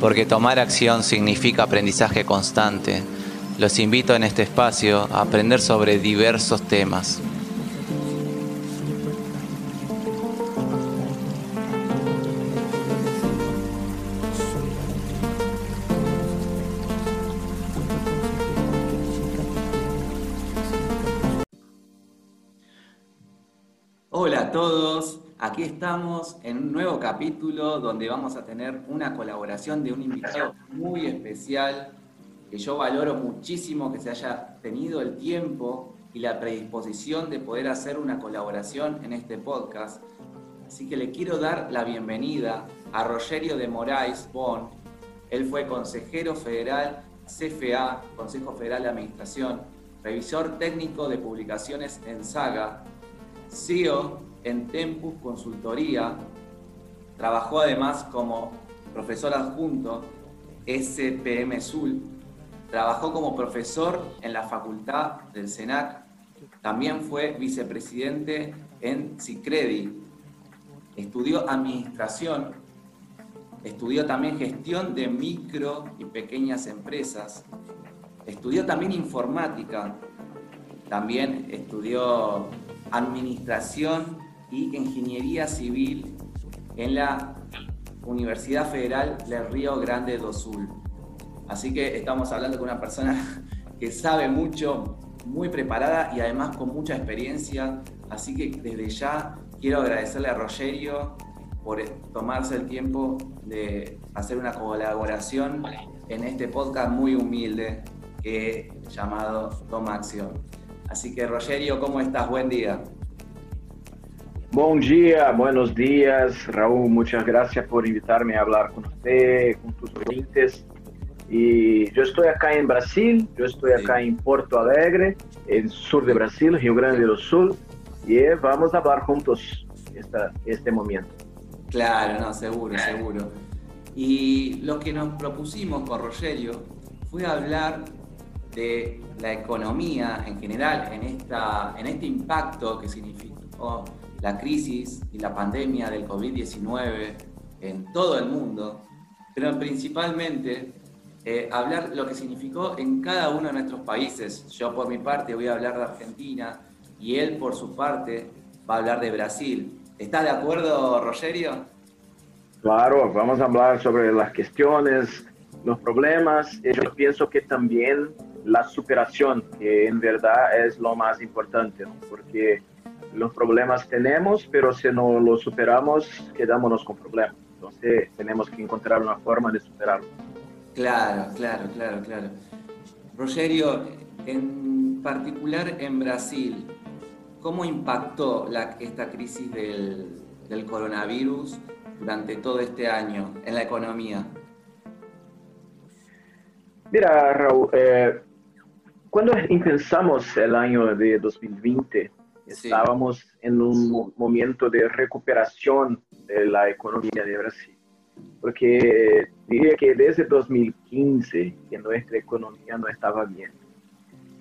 porque tomar acción significa aprendizaje constante. Los invito en este espacio a aprender sobre diversos temas. Estamos en un nuevo capítulo donde vamos a tener una colaboración de un invitado muy especial que yo valoro muchísimo que se haya tenido el tiempo y la predisposición de poder hacer una colaboración en este podcast. Así que le quiero dar la bienvenida a Rogerio de Moraes Bon. Él fue consejero federal CFA, Consejo Federal de Administración, revisor técnico de publicaciones en Saga, CEO en Tempus Consultoría, trabajó además como profesor adjunto SPM Sul, trabajó como profesor en la facultad del SENAC, también fue vicepresidente en Cicredi, estudió administración, estudió también gestión de micro y pequeñas empresas, estudió también informática, también estudió administración y ingeniería civil en la Universidad Federal del Río Grande do Sul. Así que estamos hablando con una persona que sabe mucho, muy preparada y además con mucha experiencia. Así que desde ya quiero agradecerle a Rogerio por tomarse el tiempo de hacer una colaboración en este podcast muy humilde que llamado Toma Acción. Así que Rogerio, ¿cómo estás? Buen día. Bom dia, buenos días, Raúl. Muchas gracias por invitarme a hablar con usted, con tus oyentes. Y yo estoy acá en Brasil, yo estoy acá en Porto Alegre, en sur de Brasil, Río Grande do Sul, y vamos a hablar juntos esta, este momento. Claro, no, seguro, seguro. Y lo que nos propusimos con Rogerio fue hablar de la economía en general, en, esta, en este impacto que significó la crisis y la pandemia del COVID-19 en todo el mundo, pero principalmente eh, hablar lo que significó en cada uno de nuestros países. Yo por mi parte voy a hablar de Argentina y él por su parte va a hablar de Brasil. ¿Está de acuerdo, Rogerio? Claro, vamos a hablar sobre las cuestiones, los problemas. Yo pienso que también la superación, que en verdad es lo más importante, porque los problemas tenemos, pero si no los superamos, quedámonos con problemas. Entonces tenemos que encontrar una forma de superarlo. Claro, claro, claro, claro. Rogerio, en particular en Brasil, ¿cómo impactó la, esta crisis del, del coronavirus durante todo este año en la economía? Mira, Raúl, eh, cuando pensamos el año de 2020, estábamos en un momento de recuperación de la economía de Brasil. Porque diría que desde 2015 que nuestra economía no estaba bien.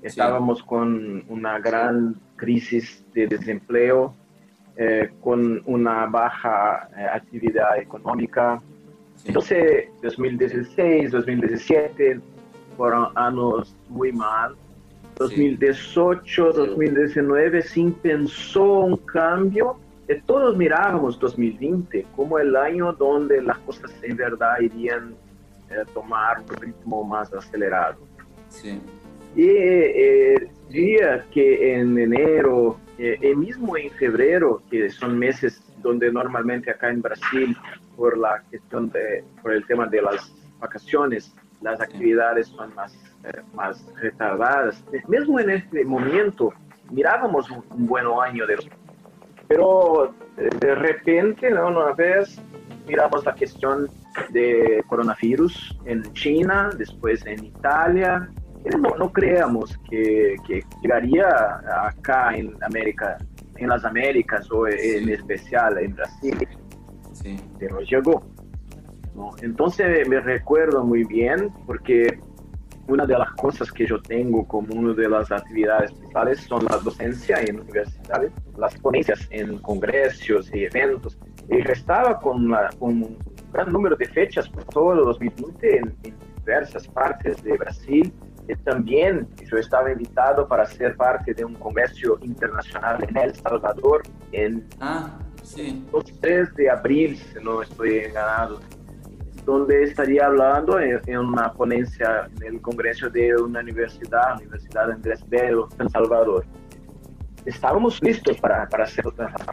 Estábamos con una gran crisis de desempleo, eh, con una baja eh, actividad económica. Entonces, 2016, 2017 fueron años muy mal 2018, 2019, sim pensou um cambio. Todos mirábamos 2020 como o ano onde as coisas em verdade iriam eh, tomar um ritmo mais acelerado. Sim. E eh, diria que em enero eh, e mesmo em fevereiro, que são meses onde normalmente acá em Brasil, por la questão de, por el tema de las vacaciones, las actividades son más eh, más retardadas. Mesmo en este momento, mirábamos un, un buen año de pero eh, de repente, ¿no? una vez miramos la cuestión de coronavirus en China, después en Italia. No, no creamos que, que, llegaría acá en América, en las Américas o en especial en Brasil, sí. pero llegó. ¿no? Entonces me recuerdo muy bien porque una de las cosas que yo tengo como una de las actividades principales son la docencia en universidades, las ponencias en congresos y eventos. Y yo estaba con, la, con gran número de fechas por todo 2020 en, en diversas partes de Brasil. Y también yo estaba invitado para ser parte de un comercio internacional en El Salvador en ah, sí. 3 de abril, si no estoy enganado, donde estaría hablando en, una ponencia en el Congreso de una universidad, Universidad Andrés Bello, en Salvador. Estábamos listos para, para hacer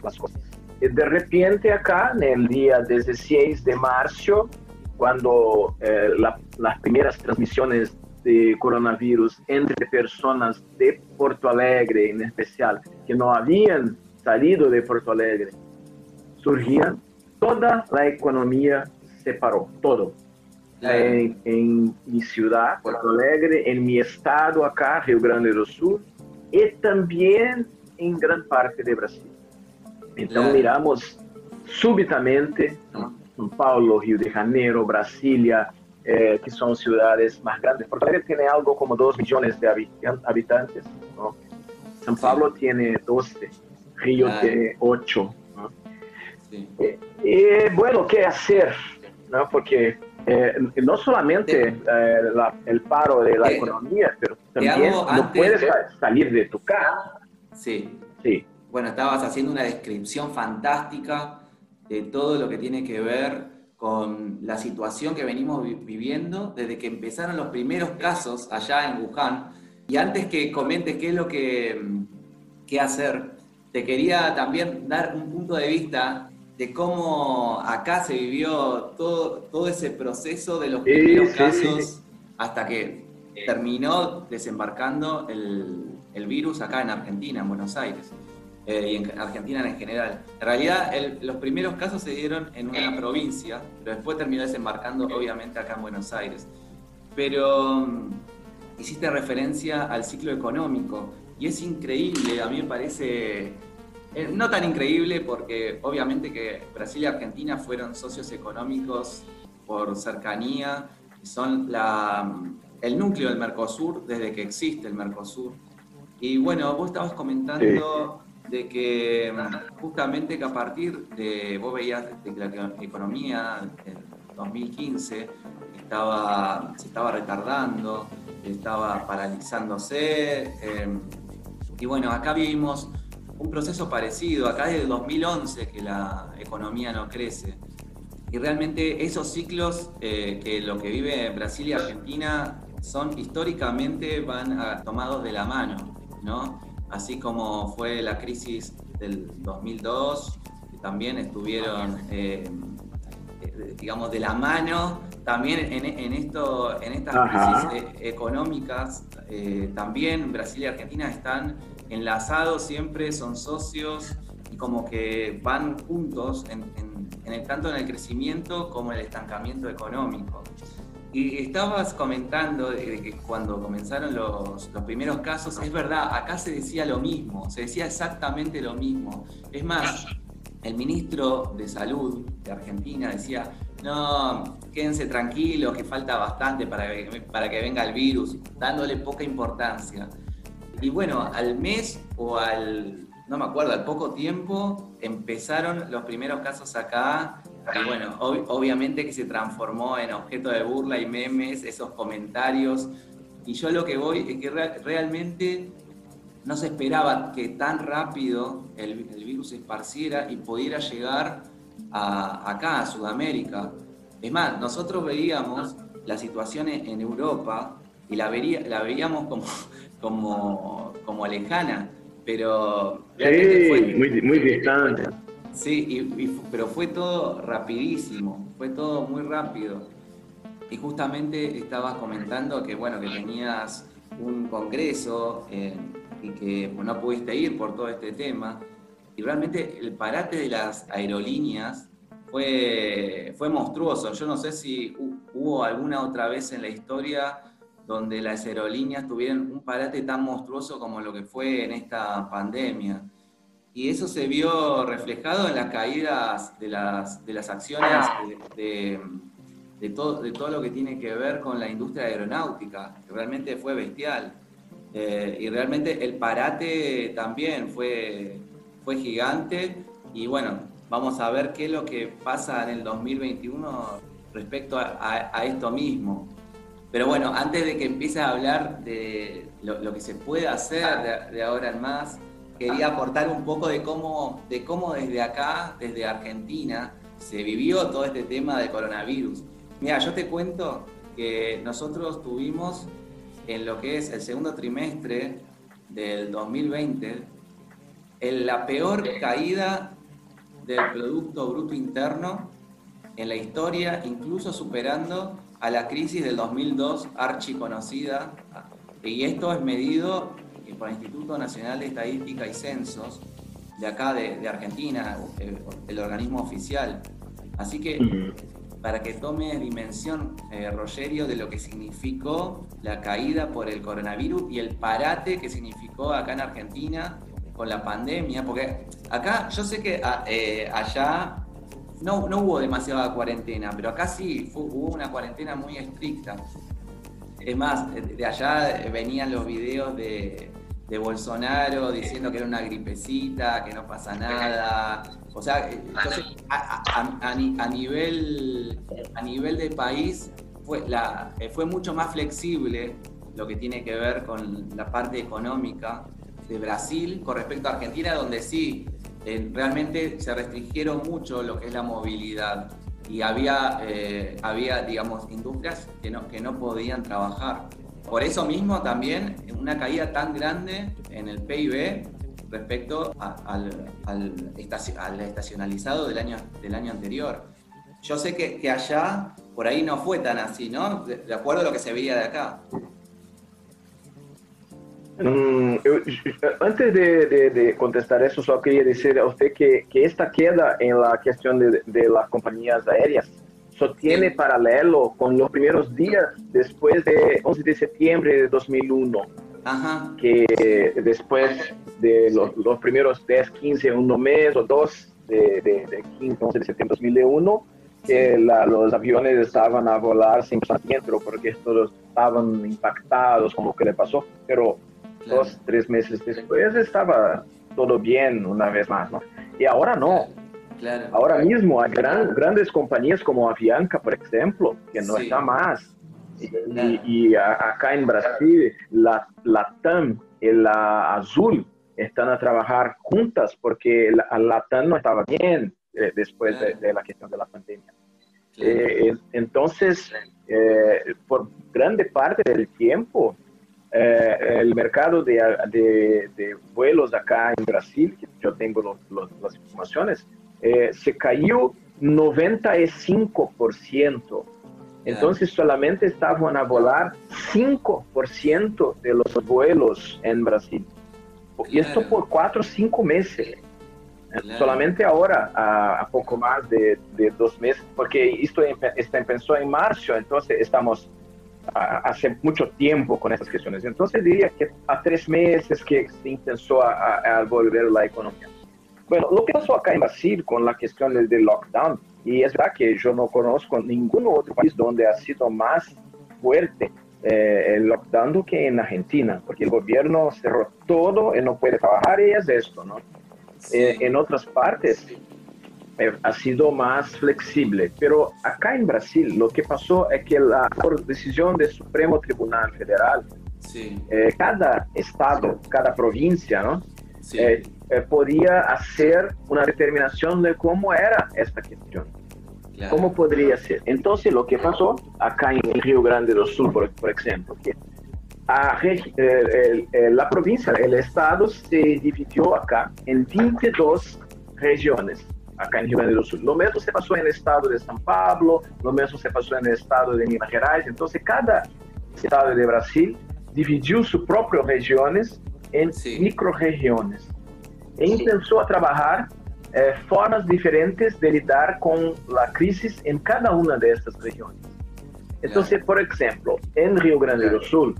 las cosas. Y de repente acá, en el día 16 de marzo, cuando eh, la, las primeras transmisiones de coronavirus entre personas de Porto Alegre en especial, que no habían salido de Porto Alegre, surgían, toda la economía se paró, todo. En, en, mi ciudad, Porto Alegre, en mi estado acá, Rio Grande do Sul, y también en gran parte de Brasil. Entonces miramos súbitamente São Paulo, Rio de Janeiro, Brasília, eh, que são cidades mais grandes. Porto Alegre tem algo como 2 milhões de habitantes. ¿no? São Paulo tem 12, Rio ah. tem 8. ¿no? Sí. E, e, bueno, que fazer? ¿No? Porque eh, no solamente eh, la, el paro de la economía, pero también no antes, puedes salir de tu casa. Sí. sí. Bueno, estabas haciendo una descripción fantástica de todo lo que tiene que ver con la situación que venimos viviendo desde que empezaron los primeros casos allá en Wuhan. Y antes que comentes qué es lo que, qué hacer, te quería también dar un punto de vista de cómo acá se vivió todo, todo ese proceso de los primeros casos hasta que terminó desembarcando el, el virus acá en Argentina, en Buenos Aires. Eh, y en Argentina en general. En realidad, los primeros casos se dieron en una provincia, pero después terminó desembarcando, obviamente, acá en Buenos Aires. Pero mm, hiciste referencia al ciclo económico, y es increíble, a mí me parece. Eh, no tan increíble porque obviamente que Brasil y Argentina fueron socios económicos por cercanía, son la, el núcleo del Mercosur desde que existe el Mercosur. Y bueno, vos estabas comentando de que mm, justamente que a partir de, vos veías de que la economía en 2015 estaba, se estaba retardando, estaba paralizándose, em, y bueno, acá vivimos un proceso parecido, acá desde 2011 que la economía no crece. Y realmente esos ciclos eh, que lo que vive Brasil y Argentina son históricamente van tomados de la mano, ¿no? así como fue la crisis del 2002, que también estuvieron, eh, eh, digamos, de la mano, también en, esto, en estas crisis eh, económicas, también Brasil y Argentina están enlazados siempre, son socios y como que van juntos en, el, tanto en el crecimiento como en el estancamiento económico. Y estabas comentando que cuando comenzaron los, los, primeros casos, es verdad, acá se decía lo mismo, se decía exactamente lo mismo. Es más, el ministro de Salud de Argentina decía, no, quédense tranquilos, que falta bastante para, para que venga el virus, dándole poca importancia. Y bueno, al mes o al, no me acuerdo, al poco tiempo empezaron los primeros casos acá y bueno, obviamente que se transformó en objeto de burla y memes, esos comentarios. Y yo lo que voy es que realmente no se esperaba que tan rápido el, virus se esparciera y pudiera llegar a, acá, a Sudamérica. Es más, nosotros veíamos la situación en Europa y la, vería, la veíamos como, como, como lejana, pero... Sí, fue, muy, muy distante Sí, pero fue todo rapidísimo, fue todo muy rápido. Y justamente estabas comentando que, bueno, que tenías un congreso eh, y que no pudiste ir por todo este tema. Y realmente el parate de las aerolíneas fue, fue monstruoso. Yo no sé si hubo alguna otra vez en la historia donde las aerolíneas tuvieran un parate tan monstruoso como lo que fue en esta pandemia y eso se vio reflejado en las caídas de las, de las acciones de, de, todo, de todo lo que tiene que ver con la industria aeronáutica, que realmente fue bestial. Eh, y realmente el parate también fue, fue gigante y bueno, vamos a ver qué es lo que pasa en el 2021 respecto a, esto mismo. Pero bueno, antes de que empiece a hablar de lo, que se puede hacer de, ahora en más, quería aportar un poco de cómo, de cómo desde acá, desde Argentina, se vivió todo este tema de coronavirus. Mira, yo te cuento que nosotros tuvimos en lo que es el segundo trimestre del 2020 en la peor caída del Producto Bruto Interno en la historia, incluso superando a la crisis del 2002, archiconocida. Y esto es medido por el Instituto Nacional de Estadística y Censos de acá de, Argentina, el, organismo oficial. Así que para que tome dimensión, eh, Rogerio, de lo que significó la caída por el coronavirus y el parate que significó acá en Argentina con la pandemia, porque acá yo sé que ah, eh, allá no, no hubo demasiada cuarentena, pero acá sí hubo una cuarentena muy estricta. Es más, de allá venían los videos de, de Bolsonaro diciendo que era una gripecita, que no pasa nada. O sea, a, nivel, a nivel de país fue, la, fue mucho más flexible lo que tiene que ver con la parte económica de Brasil con respecto a Argentina, donde sí, eh, realmente se restringieron mucho lo que es la movilidad y había, eh, había digamos, industrias que no, que no podían trabajar. Por eso mismo también una caída tan grande en el PIB respecto al, al, estacionalizado del año, del año anterior. Yo sé que, que allá por ahí no fue tan así, ¿no? de acuerdo a lo que se veía de acá. Mm, antes de, contestar eso, solo quería decir a usted que, esta queda en la cuestión de, las compañías aéreas. Tiene paralelo con los primeros días después de 11 de septiembre de 2001, que después de los, primeros 10, 15, un mes o dos de, de, 15, 11 de septiembre de 2001, que los aviones estaban a volar sin pasajero porque todos estaban impactados como que le pasó, pero dos, tres meses después estaba todo bien una vez más, ¿no? Y ahora no. Claro. Ahora mismo hay gran, grandes compañías como Avianca, por ejemplo, que no está más. Y, acá en Brasil, la, la TAM y la Azul están a trabajar juntas porque la, la TAM no estaba bien eh, después de, la cuestión de la pandemia. Eh, entonces, eh, por grande parte del tiempo, eh, el mercado de, de, vuelos acá en Brasil, que yo tengo las informaciones, eh, se cayó 95%. Entonces solamente estaban a volar 5% de los vuelos en Brasil. Y esto por cuatro o cinco meses. Solamente ahora, a, poco más de, de, dos meses, porque esto está empezó en marzo, entonces estamos hace mucho tiempo con estas cuestiones. Entonces diría que a tres meses que se intentó a, volver la economía. Bueno, lo que pasó acá en Brasil con la cuestión del lockdown, y es verdad que yo no conozco ningún otro país donde ha sido más fuerte eh, el lockdown que en Argentina, porque el gobierno cerró todo y no puede trabajar y es esto, ¿no? Eh, en otras partes ha sido más flexible. Pero acá en Brasil lo que pasó es que la, por decisión del Supremo Tribunal Federal, eh, cada estado, cada provincia, ¿no? Eh, podía hacer una determinación de cómo era esta cuestión. ¿Cómo podría ser? Entonces, lo que pasó acá en Río Grande do Sul, por, por ejemplo, que a, la provincia, el estado se dividió acá en 22 regiones acá en Rio Grande do Sul. Lo mismo se pasó en el estado de São Paulo, lo mismo se pasó en el estado de Minas Gerais. Entonces, cada estado de Brasil dividiu sus propias regiones en sí. microregiones e intentó a trabajar eh, formas diferentes de lidar con la crisis en cada una de estas regiones. Entonces, por ejemplo, en Rio Grande do Sul,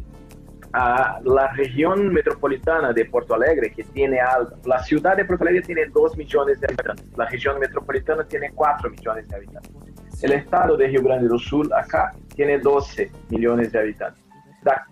la región metropolitana de Porto Alegre, que tiene la ciudad de Porto Alegre tiene 2 millones de habitantes, la región metropolitana tiene 4 millones de habitantes. El estado de Rio Grande do Sul acá tiene 12 millones de habitantes.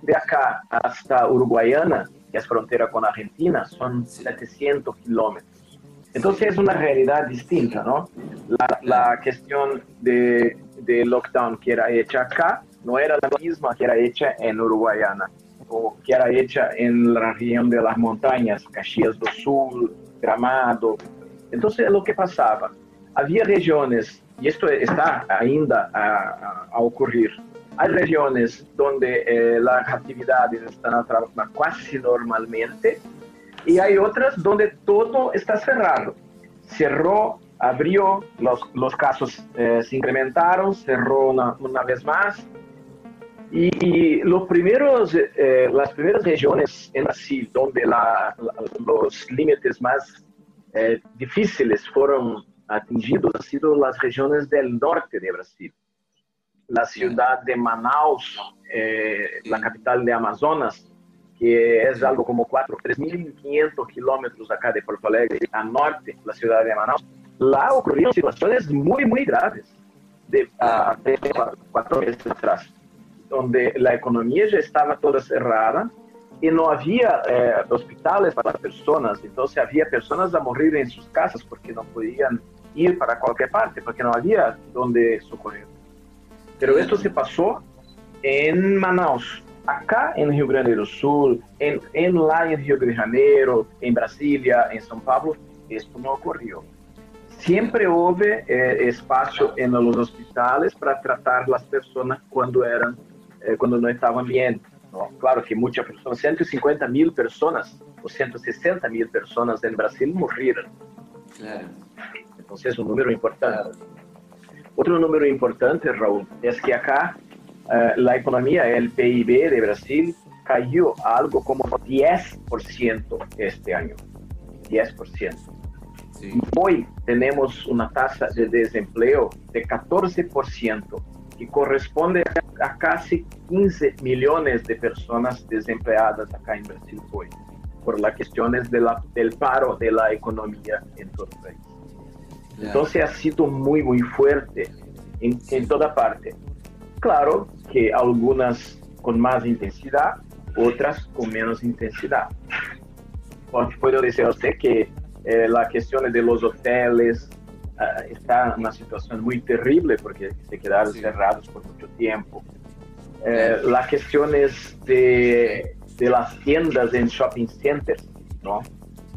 De acá hasta Uruguayana, que es frontera con Argentina, son 700 kilómetros. Entonces es una realidad distinta, ¿no? La, la cuestión de, de, lockdown que era hecha acá no era la misma que era hecha en Uruguayana o que era hecha en la región de las montañas, Caxias do Sul, Gramado. Entonces, lo que pasaba, había regiones, y esto está ainda a, a, ocurrir, hay regiones donde eh, las actividades están a trabajar casi normalmente y hay otras donde todo está cerrado. Cerró, abrió, los, los casos eh, se incrementaron, cerró una, una vez más. Y, y los primeros, eh, las primeras regiones en Brasil donde la, la, los límites más eh, difíciles fueron atingidos han sido las regiones del norte de Brasil. La ciudad de Manaus, eh, la capital de Amazonas, que es algo como 4, 3.500 kilómetros acá de Porto Alegre, a norte, la ciudad de Manaus, lá ocurrieron situaciones muy, muy graves, de a, de cuatro meses atrás, donde la economía ya estaba toda cerrada y no había eh, hospitales para personas, entonces había personas a morir en sus casas porque no podían ir para cualquier parte, porque no había donde socorrer. Pero esto se pasó en Manaus, acá en Rio Grande do Sul, en, en lá en Rio de Janeiro, en Brasilia, en São Paulo, esto no ocurrió. Siempre hubo eh, espacio en los hospitales para tratar las personas cuando eran, eh, cuando no estaban bien. ¿no? Claro que muchas personas, 150 mil personas o 160 mil personas en Brasil murieron. Claro. Entonces es un número importante. Otro número importante, Raúl, es que acá uh, la economía, el PIB de Brasil, cayó a algo como 10% este año. 10%. Sí. Hoy tenemos una tasa de desempleo de 14%, que corresponde a casi 15 millones de personas desempleadas acá en Brasil hoy, por las cuestiones de la, del paro de la economía en todo el país. Claro. Entonces ha sido muy, muy fuerte en, en toda parte. Claro que algunas con más intensidad, otras con menos intensidad. Porque puedo decir a usted que eh, la cuestión de los hoteles está en una situación muy terrible porque se quedaron sí. cerrados por mucho tiempo. Eh, las cuestiones de, de, las tiendas en shopping centers, ¿no?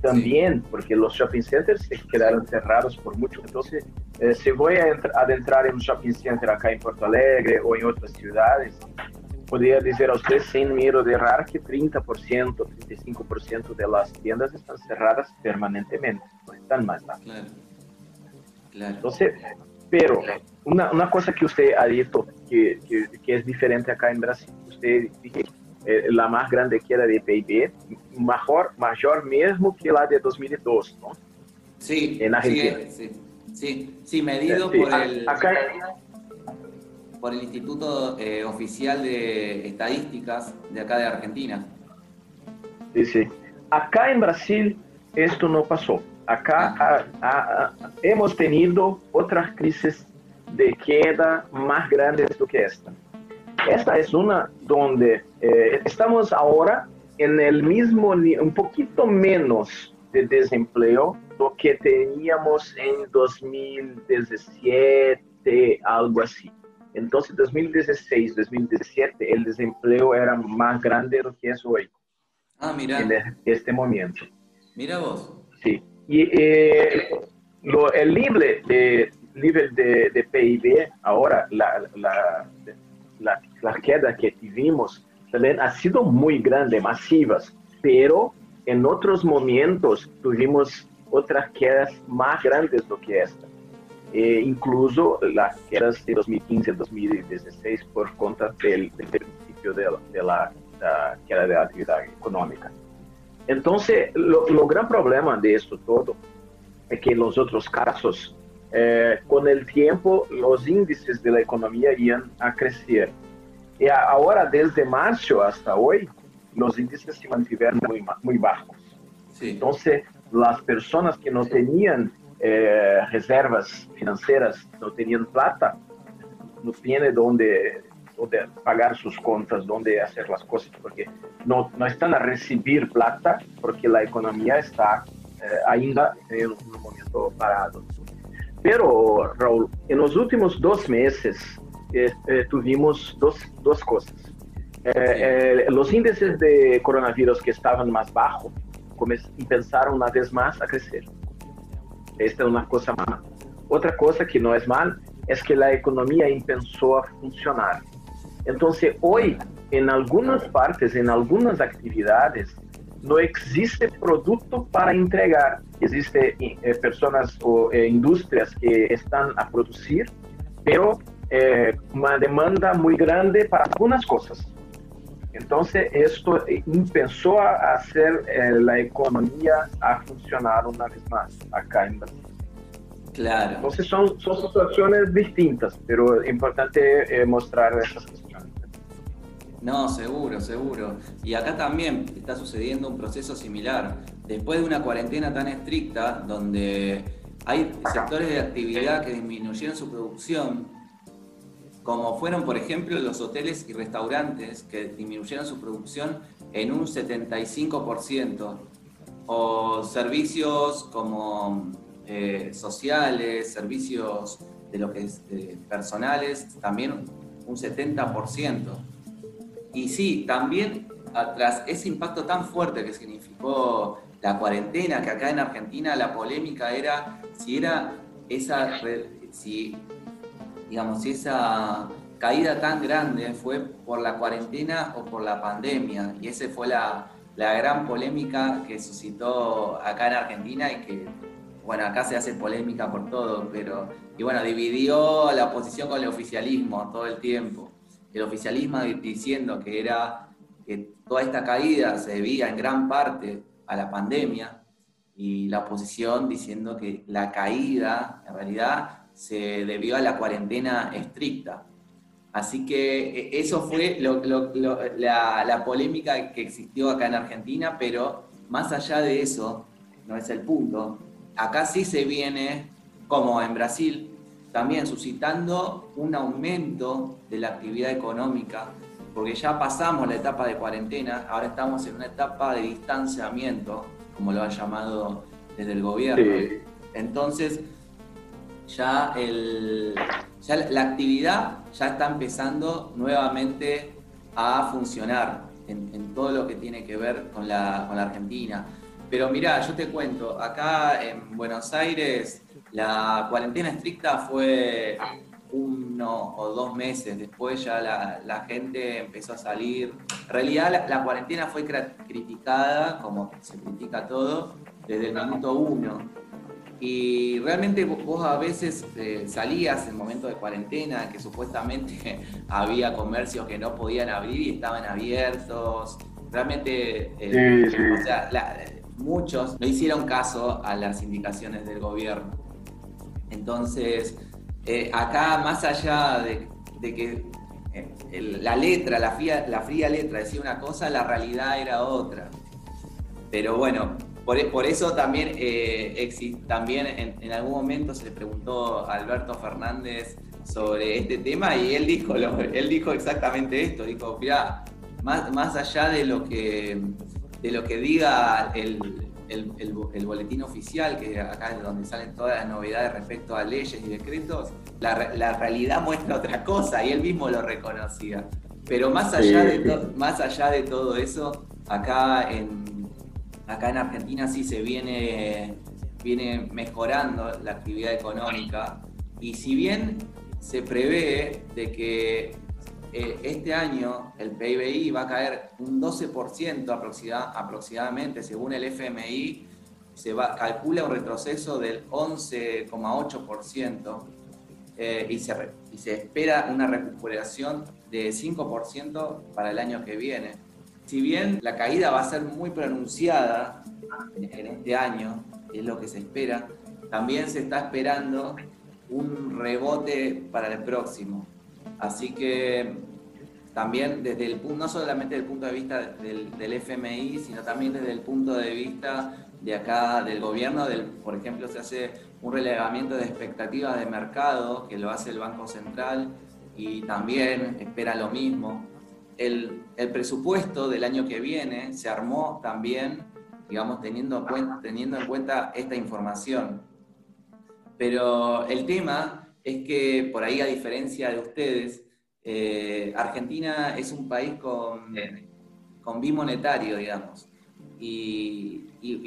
También, sí. porque los shopping centers se quedaron cerrados por mucho. Entonces, eh, si voy a adentrar en un shopping center acá en Porto Alegre o en otras ciudades, podría decir a usted sin miedo de errar que 30%, 35% de las tiendas están cerradas permanentemente, no están más nada. Claro. Claro. Entonces, pero una, una, cosa que usted ha dicho que, que, que, es diferente acá en Brasil, usted dice eh, la más grande que era de PIB, mayor, mayor mismo que la de 2002, ¿no? Sí, en Argentina. Sí, sí. Sí, sí, medido sí, por, el, acá... por el Instituto eh, Oficial de Estadísticas de acá de Argentina. Sí, sí. Acá en Brasil esto no pasó. Acá a, a, a, hemos tenido otras crisis de queda más grandes do que esta. Esta es una donde eh, estamos ahora en el mismo, un poquito menos de desempleo do que teníamos en 2017, algo así. Entonces, 2016, 2017, el desempleo era más grande de lo que es hoy. Ah, mira. En este momento. Mira vos. Sí. Y eh, lo, el nivel de, nivel de, de PIB, ahora, la, la, la, la, queda que tuvimos también ha sido muy grande, masivas, pero en otros momentos tuvimos otras quedas más grandes do que esta. Eh, incluso las quedas de 2015 2016 por conta del, principio de, de, la, da queda de la actividad económica. Entonces, lo, lo, gran problema de esto todo es que los otros casos, eh, con el tiempo, los índices de la economía iban a crecer. Y ahora, desde marzo hasta hoy, los índices se mantuvieron muy, muy bajos. Sí. Entonces, las personas que no tenían eh, reservas financieras, no tenían plata, no tienen dónde, dónde, pagar sus contas, dónde hacer las cosas, porque no, no están a recibir plata porque la economía está ainda en un momento parado. Pero, Raúl, en los últimos dos meses tuvimos dos, dos cosas. los índices de coronavirus que estaban más bajos empezaron una vez más a crecer. Esta es una cosa mala. Otra cosa que no es mal es que la economía empezó a funcionar. Entonces, hoy, en algunas partes, en algunas actividades, no existe producto para entregar. Existen eh, personas o eh, industrias que están a producir, pero eh, una demanda muy grande para algunas cosas. Entonces, esto empezó a hacer la economía a funcionar una vez más acá en Brasil. Claro. Entonces son, son situaciones distintas, pero es importante mostrar esas cuestiones. No, seguro, seguro. Y acá también está sucediendo un proceso similar. Después de una cuarentena tan estricta, donde hay sectores de actividad que disminuyeron su producción, como fueron, por ejemplo, los hoteles y restaurantes, que disminuyeron su producción en un 75%, o servicios como eh, sociales, servicios de lo que es personales, también un 70%. Y sí, también tras ese impacto tan fuerte que significó la cuarentena, que acá en Argentina la polémica era si era esa, si digamos, si esa caída tan grande fue por la cuarentena o por la pandemia. Y esa fue la, gran polémica que suscitó acá en Argentina y que, bueno, acá se hace polémica por todo, pero, y bueno, dividió la oposición con el oficialismo todo el tiempo. El oficialismo diciendo que era que toda esta caída se debía en gran parte a la pandemia y la oposición diciendo que la caída en realidad se debió a la cuarentena estricta. Así que e, eso fue la, polémica que existió acá en Argentina, pero más allá de eso, no es el punto, acá sí se viene, como en Brasil, también suscitando un aumento de la actividad económica, porque ya pasamos la etapa de cuarentena, ahora estamos en una etapa de distanciamiento, como lo ha llamado desde el gobierno. Entonces, ya, el, la actividad ya está empezando nuevamente a funcionar en, todo lo que tiene que ver con la, con la Argentina. Pero mira, yo te cuento, acá en Buenos Aires la cuarentena estricta fue uno o dos meses, después ya la, la gente empezó a salir. En realidad la, la, cuarentena fue criticada, como se critica todo, desde el minuto uno. Y realmente vos a veces eh, salías en momentos de cuarentena, que supuestamente había comercios que no podían abrir y estaban abiertos. Realmente, eh, o sea, muchos no hicieron caso a las indicaciones del gobierno. Entonces, eh, acá más allá de, que la letra, la fría, la fría letra decía una cosa, la realidad era otra. Pero bueno, por, eso también, eh, también en, algún momento se le preguntó a Alberto Fernández sobre este tema y él dijo, él dijo exactamente esto, dijo, mira, más, más allá de lo que, de lo que diga el, boletín oficial, que acá es donde salen todas las novedades respecto a leyes y decretos, la, la realidad muestra otra cosa y él mismo lo reconocía. Pero más allá, de, más allá de todo eso, acá en, acá en Argentina sí se viene, viene mejorando la actividad económica y si bien se prevé de que eh, este año el PIBI va a caer un 12% aproximadamente, según el FMI, se calcula un retroceso del 11,8% eh, y, y se espera una recuperación de 5% para el año que viene si bien la caída va a ser muy pronunciada en este año, es lo que se espera, también se está esperando un rebote para el próximo. Así que también desde el no solamente desde el punto de vista del, FMI, sino también desde el punto de vista de acá del gobierno, del, por ejemplo, se hace un relevamiento de expectativas de mercado que lo hace el Banco Central y también espera lo mismo el, presupuesto del año que viene se armó también digamos, teniendo, teniendo en cuenta esta información. Pero el tema es que por ahí, a diferencia de ustedes, eh, Argentina es un país con, con bimonetario, digamos. Y,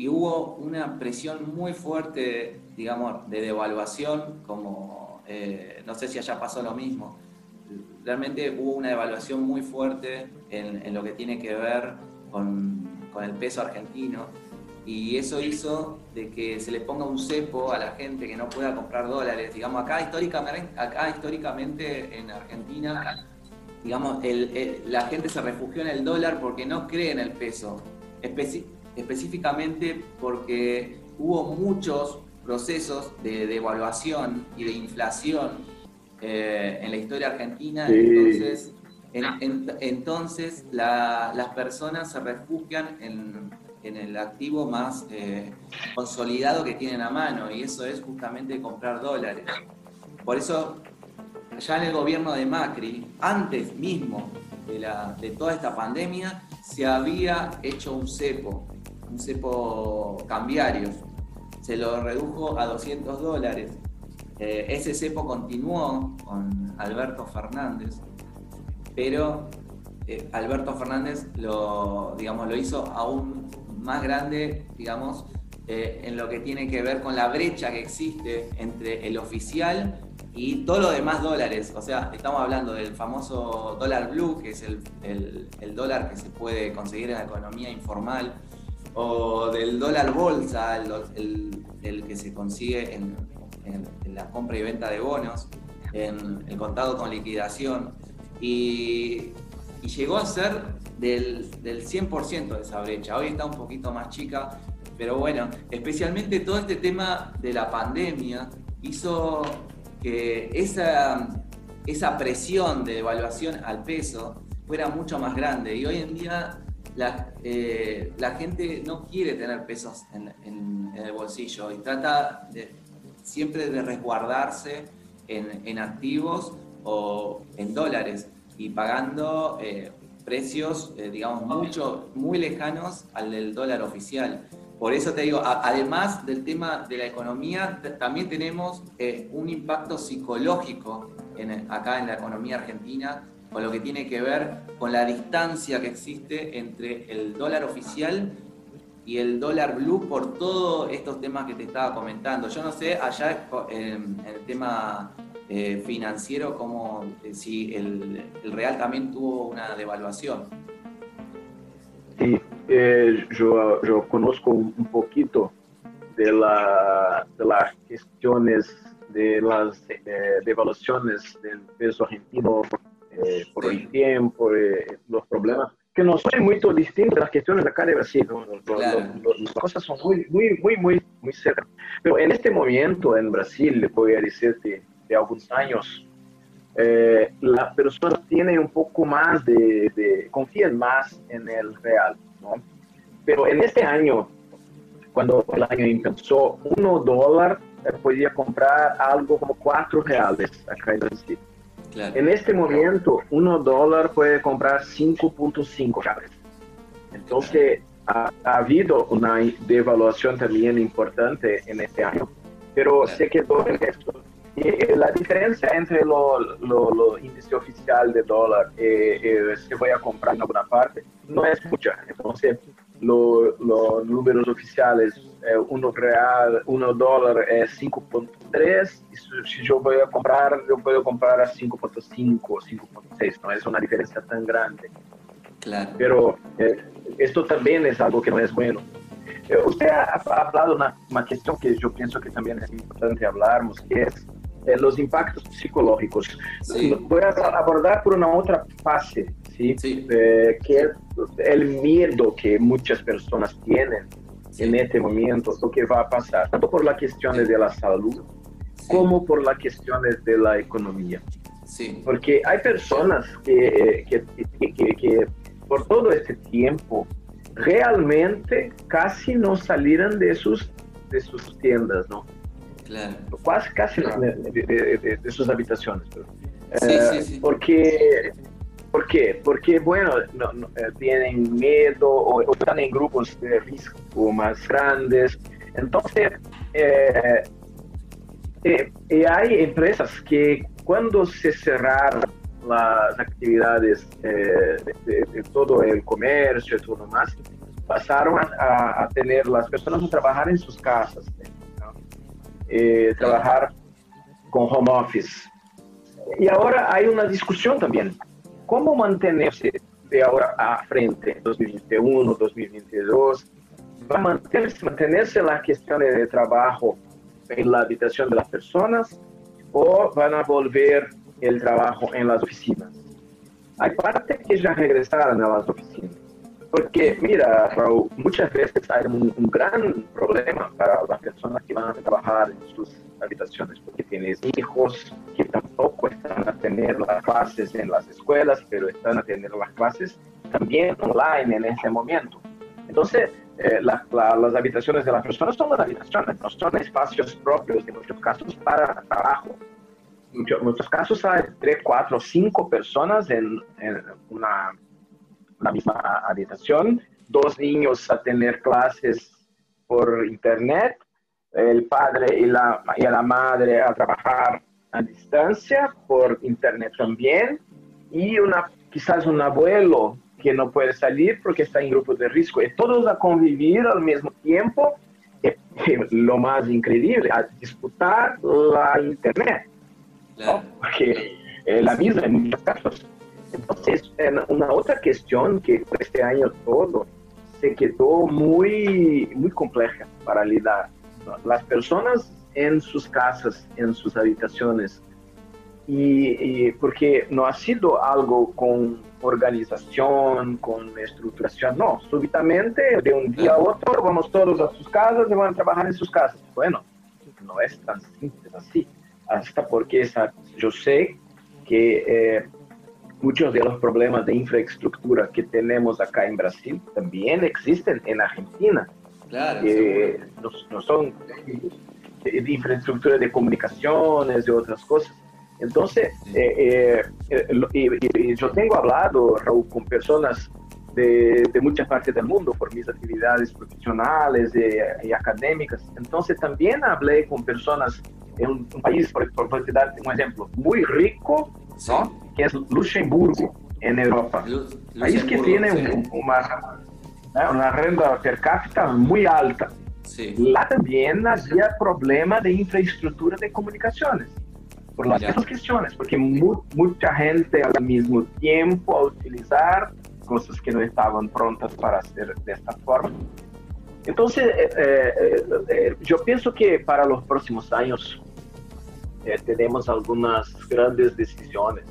hubo una presión muy fuerte, digamos, de devaluación, como eh, no sé si allá pasó lo mismo. Realmente hubo una devaluación muy fuerte en, lo que tiene que ver con, con el peso argentino y eso hizo de que se le ponga un cepo a la gente que no pueda comprar dólares. Digamos, acá históricamente, acá históricamente en Argentina, digamos, la gente se refugió en el dólar porque no cree en el peso, específicamente porque hubo muchos procesos de devaluación y de inflación eh, en la historia argentina, entonces, entonces las personas se refugian en en el activo más eh, consolidado que tienen a mano, y eso es justamente comprar dólares. Por eso, ya en el gobierno de Macri, antes mismo de, la, de toda esta pandemia, se había hecho un cepo, un cepo cambiario. Se lo redujo a 200 dólares. Eh, ese cepo continuó con Alberto Fernández, pero eh, Alberto Fernández lo, digamos, lo hizo aún más grande, digamos, eh, en lo que tiene que ver con la brecha que existe entre el oficial y todo lo demás dólares. O sea, estamos hablando del famoso dólar blue, que es el, el, dólar que se puede conseguir en la economía informal, o del dólar bolsa, el, el que se consigue en, en, la compra y venta de bonos, en el contado con liquidación. Y, y llegó a ser del, del 100% de esa brecha. Hoy está un poquito más chica, pero bueno, especialmente todo este tema de la pandemia hizo que esa, esa presión de devaluación al peso fuera mucho más grande. Y hoy en día la, eh, la gente no quiere tener pesos en, el bolsillo y trata siempre de resguardarse en, en, activos o en dólares y pagando eh, precios, eh, digamos, mucho, muy lejanos al del dólar oficial. Por eso te digo, además del tema de la economía, también tenemos eh, un impacto psicológico en, acá en la economía argentina, con lo que tiene que ver con la distancia que existe entre el dólar oficial y el dólar blue por todos estos temas que te estaba comentando. Yo no sé, allá en el tema eh, financiero como eh, si el, el, real también tuvo una devaluación. Sí, eh, yo, yo, conozco un, poquito de, la, de, las cuestiones de las devaluaciones del peso argentino por el tiempo, los problemas que no son muy distintos de las cuestiones de acá de Brasil. las cosas son muy, muy, muy, muy, muy cercanas. Pero en este momento en Brasil, voy a decirte, de algunos años, eh, las personas tienen un poco más de, de, confían más en el real, ¿no? Pero en este año, cuando el año empezó, uno dólar eh, podía comprar algo como cuatro reales acá en Brasil. En este momento, uno dólar puede comprar 5.5 reales. Entonces, ha, ha, habido una devaluación también importante en este año, pero se quedó en esto eh, la diferencia entre lo, lo, índice oficial de dólar eh, eh, se voy a comprar en alguna parte no es mucha. Entonces, los números oficiales, uno real, uno dólar es 5.3 y si yo voy a comprar, yo puedo comprar a 5.5 o 5.6, no es una diferencia tan grande. Claro. Pero esto también es algo que no es bueno. Usted ha, hablado de una, una, cuestión que yo pienso que también es importante hablarmos, que es eh, los impactos psicológicos. Voy a abordar por una otra fase, ¿sí? Eh, que es el miedo que muchas personas tienen en este momento, lo que va a pasar, tanto por las cuestiones de la salud como por las cuestiones de la economía. Sí. Porque hay personas que, que, que, que, por todo este tiempo realmente casi no salieron de sus, de sus tiendas, ¿no? Claro. Quase, casi de, de, de, de, suas habitações. Sí, sí, sí. Porque ¿Por qué? Porque, bueno, no, eh, tienen miedo o, están en grupos de riesgo más grandes. Entonces, eh, eh, hay empresas que cuando se cerraron las actividades de, todo el comercio y todo más, pasaron a, tener las personas a trabajar en sus casas, trabajar con home office. Y ahora hay una discusión también cómo mantenerse de ahora a frente, 2021, 2022, va a mantenerse, mantenerse la cuestión de trabajo en la habitación de las personas o van a volver el trabajo en las oficinas. Hay partes que ya regresaron a las oficinas. Porque, mira, Raúl, muchas veces hay un, gran problema para las personas que van a trabajar en sus habitaciones, porque tienes hijos que tampoco están a tener las clases en las escuelas, pero están a tener las clases también online en ese momento. Entonces, eh, las habitaciones de las personas son las habitaciones, no son espacios propios en muchos casos para trabajo. En muchos casos hay tres, cuatro, cinco personas en, en una la misma habitación, dos niños a tener clases por internet, el padre y la, y la madre a trabajar a distancia por internet también, y una, quizás un abuelo que no puede salir porque está en grupo de riesgo, y todos a convivir al mismo tiempo, lo más increíble, a disputar la internet. Porque la misma en muchos casos entonces, una otra cuestión que este año todo se quedó muy, muy compleja para lidar. Las personas en sus casas, en sus habitaciones, y, porque no ha sido algo con organización, con estructuración, no, súbitamente de un día a otro vamos todos a sus casas y van a trabajar en sus casas. Bueno, no es tan simple así, hasta porque esa, yo sé que eh, muchos de los problemas de infraestructura que tenemos acá en Brasil también existen en Argentina. Claro. no, son de, infraestructura de comunicaciones y otras cosas. Entonces, eh, eh, yo tengo hablado, Raúl, con personas de, de, muchas partes del mundo por mis actividades profesionales y académicas. Entonces, también hablé con personas en un, país, por, por, por un ejemplo, muy rico, ¿no? Que es Luxemburgo, en Europa. País que tiene una, una renta per cápita muy alta. Sí. Lá también había problema de infraestructura de comunicaciones, por las mismas cuestiones, porque mucha gente al mismo tiempo a utilizar cosas que no estaban prontas para hacer de esta forma. Entonces, eh, eh, eh, yo pienso que para los próximos años tenemos algunas grandes decisiones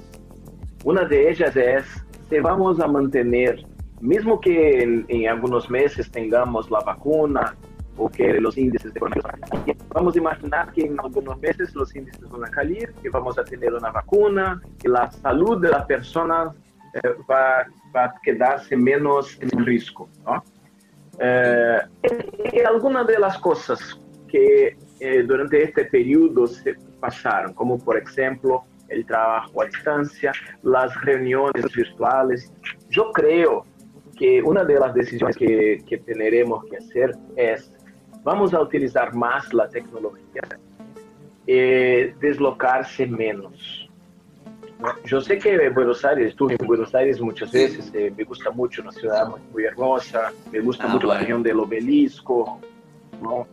una de ellas es si vamos a mantener, mismo que en, algunos meses tengamos la vacuna o que los índices de vamos a imaginar que en algunos meses los índices van a caer, que vamos a tener una vacuna, que la salud de la persona eh, va, a quedarse menos en riesgo. ¿no? Eh, algunas de las cosas que eh, durante este periodo se pasaron, como por ejemplo el trabajo a distancia, las reuniones virtuales. Yo creo que una de las decisiones que, que tendremos que hacer es, vamos a utilizar más la tecnología, eh, deslocarse menos. Yo sé que Buenos Aires, estuve en Buenos Aires muchas veces, eh, me gusta mucho una ciudad muy, hermosa, me gusta ah, mucho la región del obelisco, ¿no?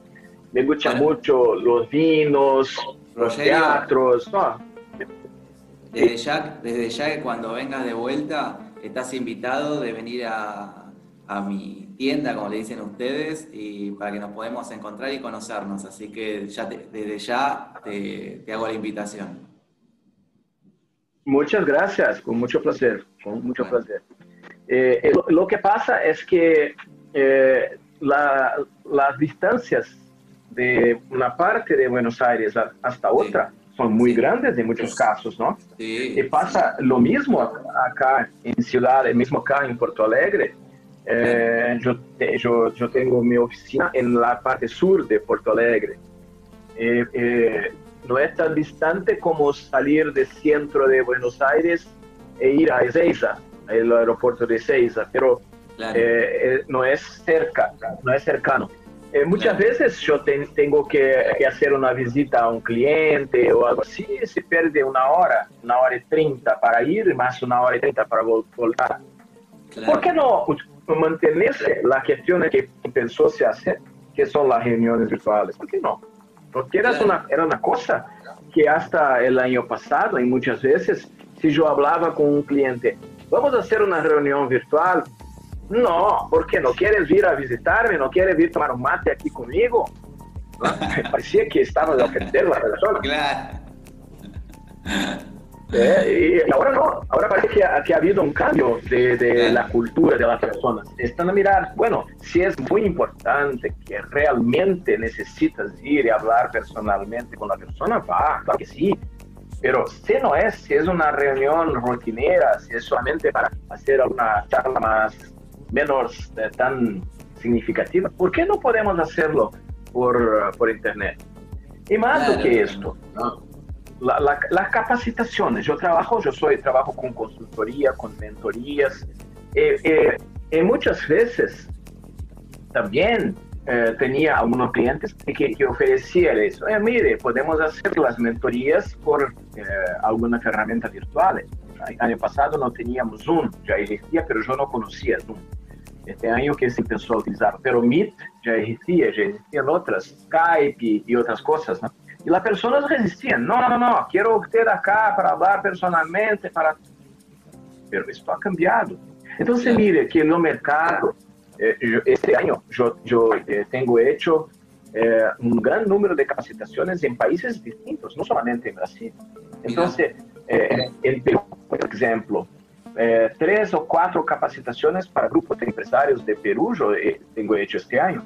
me gusta mucho los vinos, los teatros, ¿no? Desde ya, desde ya que cuando vengas de vuelta, estás invitado de venir a, a mi tienda, como le dicen ustedes, y para que nos podamos encontrar y conocernos. Así que ya desde ya te, te, hago la invitación. Muchas gracias, con mucho placer, con mucho placer. Eh, lo, que pasa es que eh, la, las distancias de una parte de Buenos Aires hasta otra son muy grandes en muchos casos, ¿no? Y pasa lo mismo acá en Ciudad, mismo acá en Porto Alegre. Eh, yo, yo, yo, tengo mi oficina en la parte sur de Porto Alegre. Eh, eh, no es tan distante como salir del centro de Buenos Aires e ir a Ezeiza, el aeropuerto de Ezeiza, pero eh, no es cerca, no es cercano. Muchas veces yo tengo que, hacer una visita a un cliente o algo así, se pierde una hora, una hora y treinta para ir, más una hora y treinta para voltar. ¿Por qué no mantenerse la cuestión que pensó se hacer, que son las reuniones virtuales? ¿Por qué no? Porque era, una, era una cosa que hasta el año pasado, y muchas veces, si yo hablaba con un cliente, vamos a hacer una reunión virtual, no, porque no quieres ir a visitarme, no quieres ir a tomar un mate aquí conmigo. Parecía que estaba de ofender la persona. Claro. Eh, y ahora no, ahora parece que ha, que ha habido un cambio de, de, la cultura de las personas. Están a mirar, bueno, si es muy importante que realmente necesitas ir y hablar personalmente con la persona, va, claro que sí. Pero si no es, si es una reunión rutinera, si es solamente para hacer alguna charla más, menos eh, tan significativa, ¿por qué no podemos hacerlo por, por internet? Y más do que esto, ¿no? las capacitaciones. Yo trabajo, yo soy, trabajo con consultoría, con mentorías. Eh, eh, y muchas veces también eh, tenía algunos clientes que, que ofrecían eso. mire, podemos hacer las mentorías por alguna herramienta virtual. El año pasado no teníamos Zoom, ya existía, pero yo no conocía Zoom. Este año que se empezó a utilizar, pero Meet ya existía, ya existían otras, Skype y otras cosas, ¿no? Y las personas resistían, no, no, no, quiero usted acá para hablar personalmente, para... Pero esto ha cambiado. Entonces, mire que no mercado, eh, este año yo, yo eh, tengo hecho eh, un gran número de capacitaciones en países distintos, no solamente en Brasil. Entonces, en Perú, por ejemplo, tres o cuatro capacitaciones para grupos de empresarios de Perú yo tengo hecho este año.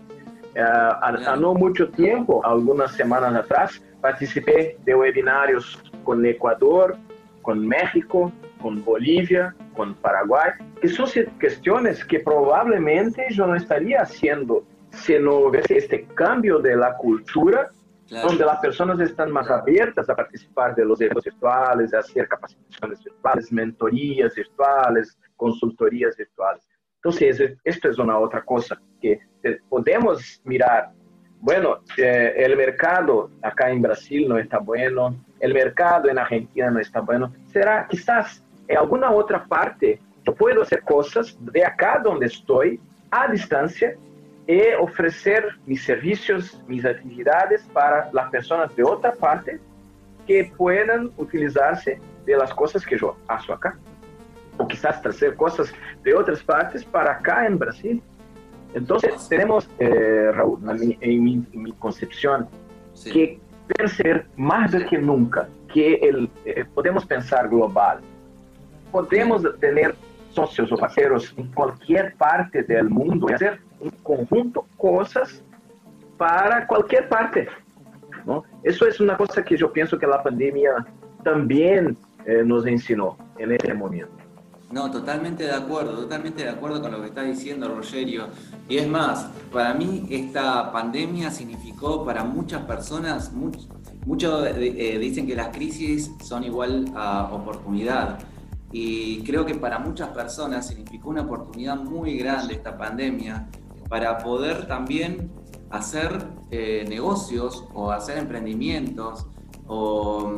há não muito tempo, algumas semanas atrás, participei de webinários com Equador, com México, com Bolívia, com Paraguai, que são questões que provavelmente eu não estaria fazendo se não houvesse este cambio de la cultura, claro. onde as pessoas estão mais abertas a participar de los eventos virtuales, a fazer capacitações virtuais, mentorias virtuais, consultorias virtuais. Então, esto é uma outra coisa que podemos mirar Bueno, eh, el mercado acá en Brasil no está bueno, el mercado en Argentina no está bueno. ¿Será quizás en alguna otra parte yo puedo hacer cosas de acá donde estoy, a distancia, y ofrecer mis servicios, mis actividades para las personas de otra parte que puedan utilizarse de las cosas que yo hago acá? O quizás traer cosas de otras partes para acá en Brasil. Entonces, tenemos, eh, Raúl, en mi, concepción, que ser más do que nunca, que el, eh, podemos pensar global. Podemos tener socios o parceiros en cualquier parte del mundo y hacer un conjunto cosas para cualquier parte. ¿no? Eso es una cosa que yo pienso que la pandemia también eh, nos enseñó en este momento. No, totalmente de acuerdo, totalmente de acuerdo con lo que está diciendo Rogerio. Y es más, para mí esta pandemia significó para muchas personas, muchos eh, dicen que las crisis son igual a oportunidad. Y creo que para muchas personas significó una oportunidad muy grande esta pandemia para poder también hacer eh, negocios o hacer emprendimientos o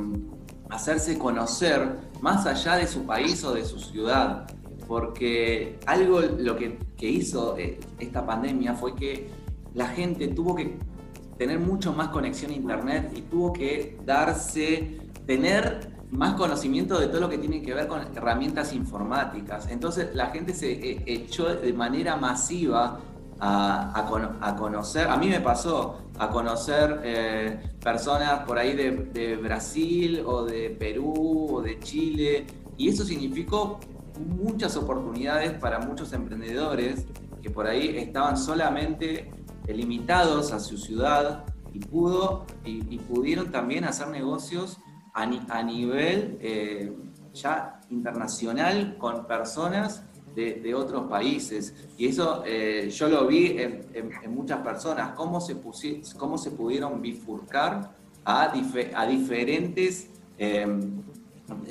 hacerse conocer más allá de su país o de su ciudad. Porque algo lo que, hizo eh, esta pandemia fue que la gente tuvo que tener mucho más conexión a internet y tuvo que darse, tener más conocimiento de todo lo que tiene que ver con herramientas informáticas. Entonces la gente se eh, echó de manera masiva a, conocer, a mí me pasó, a conocer eh, personas por ahí de, Brasil o de Perú o de Chile, y eso significó muchas oportunidades para muchos emprendedores que por ahí estaban solamente limitados a su ciudad y, pudo, y, pudieron también hacer negocios a, nivel eh, ya internacional con personas de, otros países. Y eso eh, yo lo vi en, muchas personas, cómo se, cómo se pudieron bifurcar a, a diferentes em,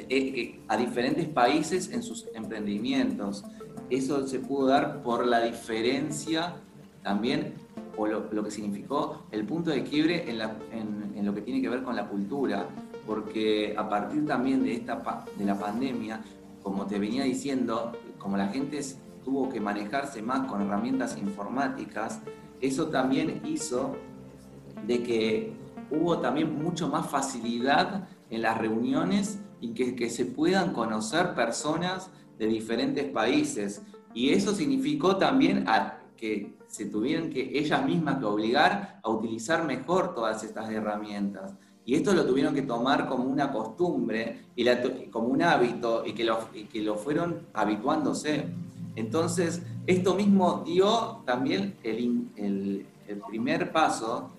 eh, a diferentes países en sus emprendimientos. Eso se pudo dar por la diferencia también, o lo, que significó el punto de quiebre en, lo que tiene que ver con la cultura, porque a partir también de, esta, de la pandemia, como te venía diciendo, como la gente tuvo que manejarse más con herramientas informáticas, eso también hizo de que hubo también mucho más facilidad en las reuniones y que, se puedan conocer personas de diferentes países. Y eso significó también que se tuvieron que ellas mismas que obligar a utilizar mejor todas estas herramientas. Y esto lo tuvieron que tomar como una costumbre y como un hábito y que, lo, que lo fueron habituándose. Entonces, esto mismo dio también el, primer paso,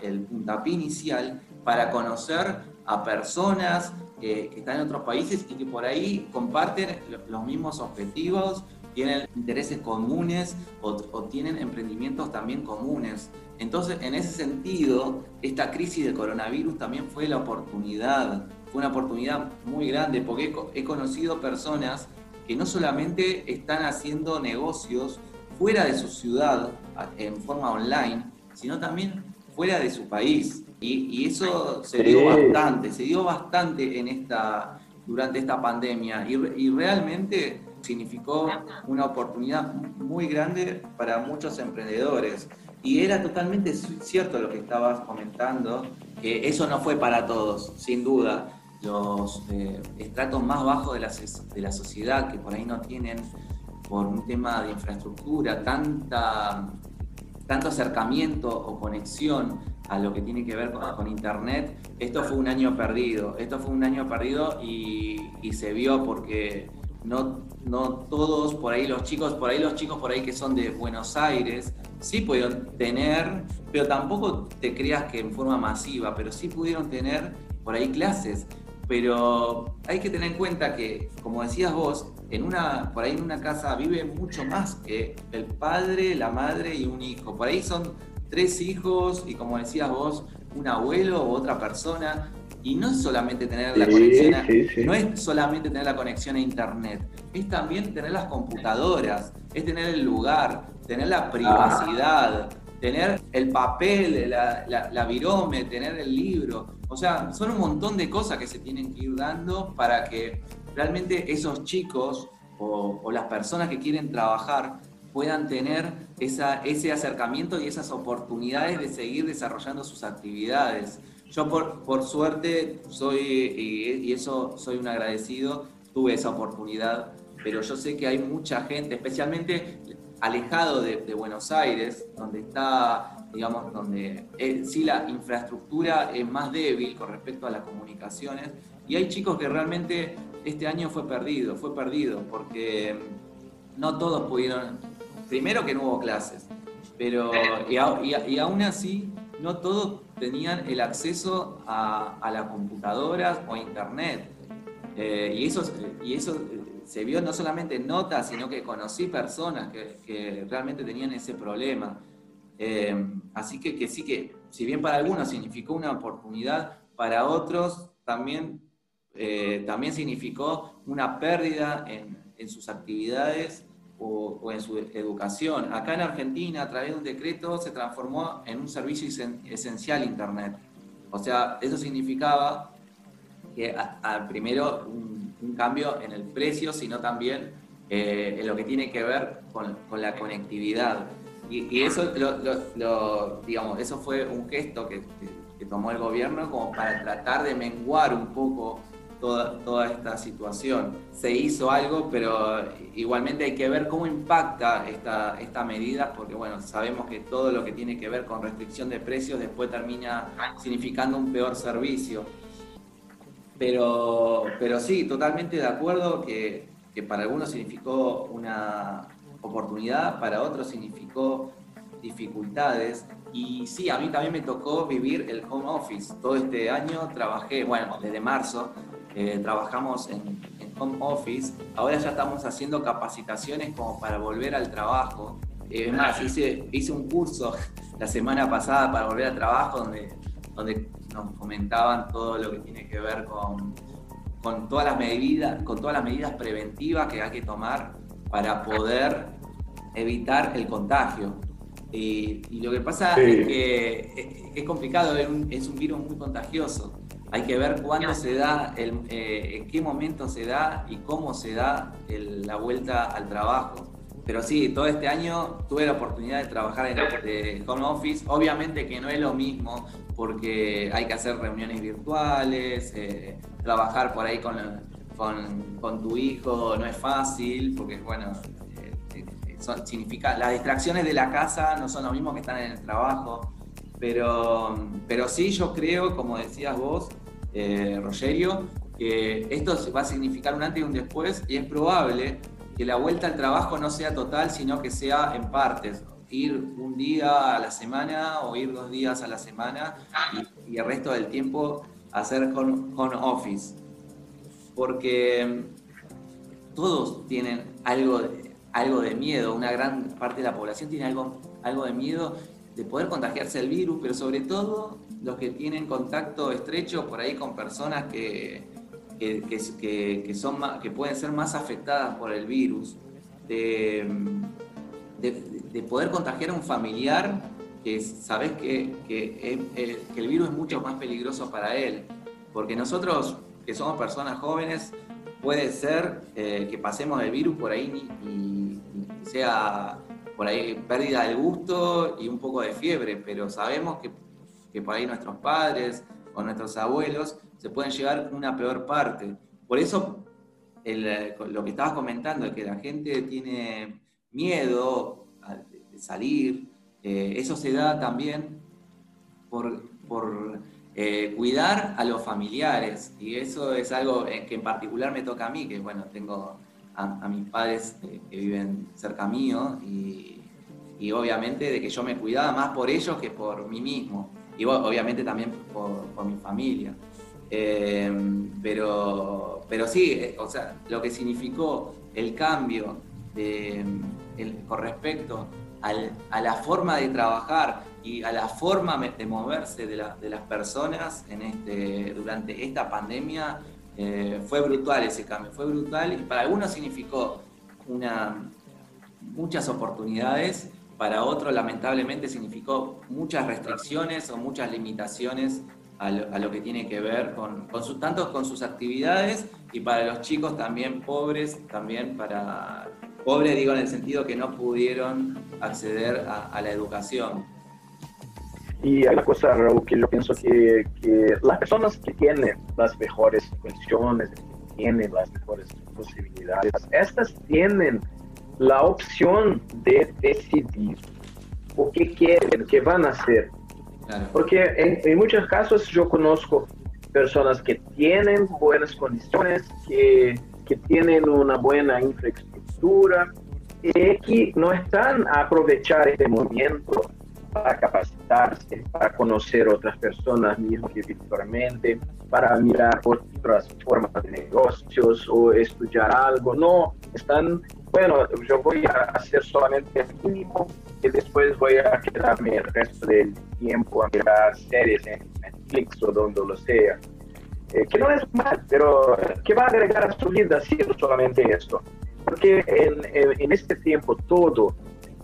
el puntapié inicial para conocer a personas que, están en otros países y que por ahí comparten los mismos objetivos, tienen intereses comunes o, tienen emprendimientos también comunes. Entonces, en ese sentido, esta crisis del coronavirus también fue la oportunidad, fue una oportunidad muy grande, porque he conocido personas que no solamente están haciendo negocios fuera de su ciudad en forma online, sino también fuera de su país. Y, eso se dio bastante, se dio bastante en esta, durante esta pandemia y, realmente significó una oportunidad muy grande para muchos emprendedores. Y era totalmente cierto lo que estabas comentando, que eso no fue para todos, sin duda. Los eh, estratos más bajos de la, de la sociedad, que por ahí no tienen, por un tema de infraestructura, tanta tanto acercamiento o conexión a lo que tiene que ver con, Internet, esto fue un año perdido. Esto fue un año perdido y, se vio porque no, no todos, por ahí los chicos, por ahí los chicos por ahí que son de Buenos Aires, sí pudieron tener, pero tampoco te creas que en forma masiva, pero sí pudieron tener por ahí clases. Pero hay que tener en cuenta que, como decías vos, en una, por ahí en una casa vive mucho más que el padre, la madre y un hijo. Por ahí son tres hijos y como decías vos, un abuelo o otra persona. Y no es solamente tener la conexión, a, no es solamente tener la conexión a internet, es también tener las computadoras, es tener el lugar, tener la privacidad, tener el papel, la, la virome, tener el libro. O sea, son un montón de cosas que se tienen que ir dando para que realmente esos chicos o, las personas que quieren trabajar puedan tener esa, ese acercamiento y esas oportunidades de seguir desarrollando sus actividades. Yo por, por suerte soy, y, eso soy un agradecido, tuve esa oportunidad, pero yo sé que hay mucha gente, especialmente alejado de, Buenos Aires, donde está, digamos, donde eh, sí la infraestructura es más débil con respecto a las comunicaciones, y hay chicos que realmente este año fue perdido, fue perdido, porque no todos pudieron, primero que no hubo clases, pero y, aún así no todos tenían el acceso a, a las computadoras o a internet. Eh, y, eso, y eso se vio no solamente en notas, sino que conocí personas que, realmente tenían ese problema. Eh, así que, sí que, si bien para algunos significó una oportunidad, para otros también eh, también significó una pérdida en, sus actividades o, en su educación. Acá en Argentina, a través de un decreto, se transformó en un servicio esencial Internet. O sea, eso significaba que al primero un, cambio en el precio, sino también eh, en lo que tiene que ver con, la conectividad. Y, eso, digamos, eso fue un gesto que tomó el gobierno como para tratar de menguar un poco toda, esta situación. Se hizo algo, pero igualmente hay que ver cómo impacta esta, esta medida, porque bueno, sabemos que todo lo que tiene que ver con restricción de precios después termina significando un peor servicio. Pero, pero sí, totalmente de acuerdo que, que para algunos significó una oportunidad, para otros significó dificultades. Y sí, a mí también me tocó vivir el home office. Todo este año trabajé, bueno, desde marzo, eh, trabajamos en, home office, ahora ya estamos haciendo capacitaciones como para volver al trabajo. Eh, es más, hice, hice un curso la semana pasada para volver al trabajo donde, donde nos comentaban todo lo que tiene que ver con, con todas las medidas, con todas las medidas preventivas que hay que tomar para poder evitar el contagio. Y, lo que pasa es que es, complicado, es un, es un, virus muy contagioso. Hay que ver cuándo se da, el, eh, en qué momento se da y cómo se da la vuelta al trabajo. Pero sí, todo este año tuve la oportunidad de trabajar en este home office. Obviamente que no es lo mismo porque hay que hacer reuniones virtuales, eh, trabajar por ahí con, con, con, tu hijo no es fácil, porque bueno, eh, eh, significa, las distracciones de la casa no son lo mismo que están en el trabajo. Pero, pero sí, yo creo, como decías vos, Rogerio, que esto va a significar un antes y un después y es probable que la vuelta al trabajo no sea total, sino que sea en partes. Ir un día a la semana o ir dos días a la semana y, el resto del tiempo hacer con office. Porque todos tienen algo de, algo de miedo, una gran parte de la población tiene algo, algo de miedo de poder contagiarse el virus, pero sobre todo los que tienen contacto estrecho por ahí con personas que, que, son que pueden ser más afectadas por el virus, de, de, poder contagiar a un familiar que sabes que, que, el virus es mucho más peligroso para él. Porque nosotros, que somos personas jóvenes, puede ser eh, que pasemos el virus por ahí y, sea por ahí pérdida del gusto y un poco de fiebre, pero sabemos que, que por ahí nuestros padres o nuestros abuelos se pueden llevar una peor parte. Por eso, lo que estabas comentando, que la gente tiene miedo de salir, eh, eso se da también por, eh, cuidar a los familiares. Y eso es algo que en particular me toca a mí, que bueno, tengo a, mis padres eh, que viven cerca mío y, obviamente de que yo me cuidaba más por ellos que por mí mismo. Y obviamente también por mi familia. Em, pero, pero sí, eh, o sea, lo que significó el cambio de, con respecto a la forma de trabajar y a la forma de moverse de, las personas en este, durante esta pandemia, eh, fue brutal ese cambio, fue brutal y para algunos significó muchas oportunidades, para otros lamentablemente significó muchas restricciones o muchas limitaciones a lo, que tiene que ver con, tanto con sus actividades y para los chicos también pobres, también para, pobres digo en el sentido que no pudieron acceder a, la educación. Y hay una cosa, Raúl, que yo pienso que, que, las personas que tienen las mejores condiciones, que tienen las mejores posibilidades, estas tienen la opción de decidir o qué quieren, qué van a hacer. Porque en, muchos casos yo conozco personas que tienen buenas condiciones, que, que tienen una buena infraestructura y que no están a aprovechar este momento para capacitarse, para conocer otras personas mismo que virtualmente, para mirar otras formas de negocios o estudiar algo. No, están, bueno, yo voy a hacer solamente el mínimo y después voy a quedarme el resto del tiempo a mirar series en Netflix o donde lo sea. Eh, que no es mal, pero ¿qué va a agregar a su vida haciendo solamente esto? Porque en, en este tiempo todo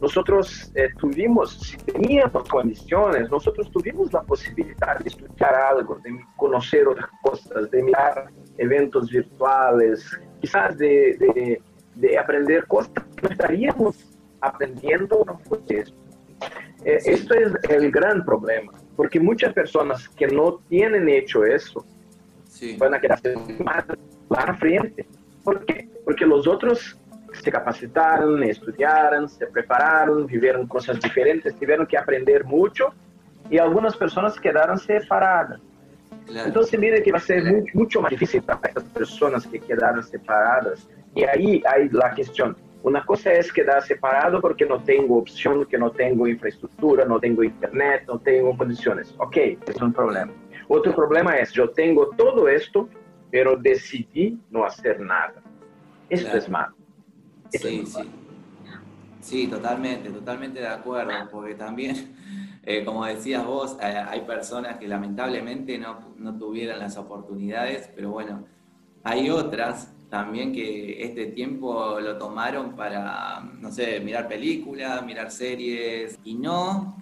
nosotros eh, tuvimos, si teníamos condiciones, nosotros tuvimos la posibilidad de estudiar algo, de conocer otras cosas, de mirar eventos virtuales, quizás de, de, aprender cosas que no estaríamos aprendiendo no. Eh, esto es el gran problema, porque muchas personas que no tienen hecho eso van a quedarse más, más frente. ¿Por qué? Porque los otros se capacitaron, estudiaron, se prepararon, vivieron cosas diferentes, tuvieron que aprender mucho y algunas personas quedaron separadas. Entonces, mire que va a ser mucho más difícil para estas personas que quedaron separadas. Y ahí hay la cuestión. Una cosa es quedar separado porque no tengo opción, que no tengo infraestructura, no tengo internet, no tengo condiciones. Ok, es un problema. Otro problema es, yo tengo todo esto, pero decidí no hacer nada. Esto es malo. Sí, sí. Sí, totalmente, totalmente de acuerdo, porque también, eh, como decías vos, eh, hay personas que lamentablemente no, no, tuvieron las oportunidades, pero bueno, hay otras también que este tiempo lo tomaron para, no sé, mirar películas, mirar series y no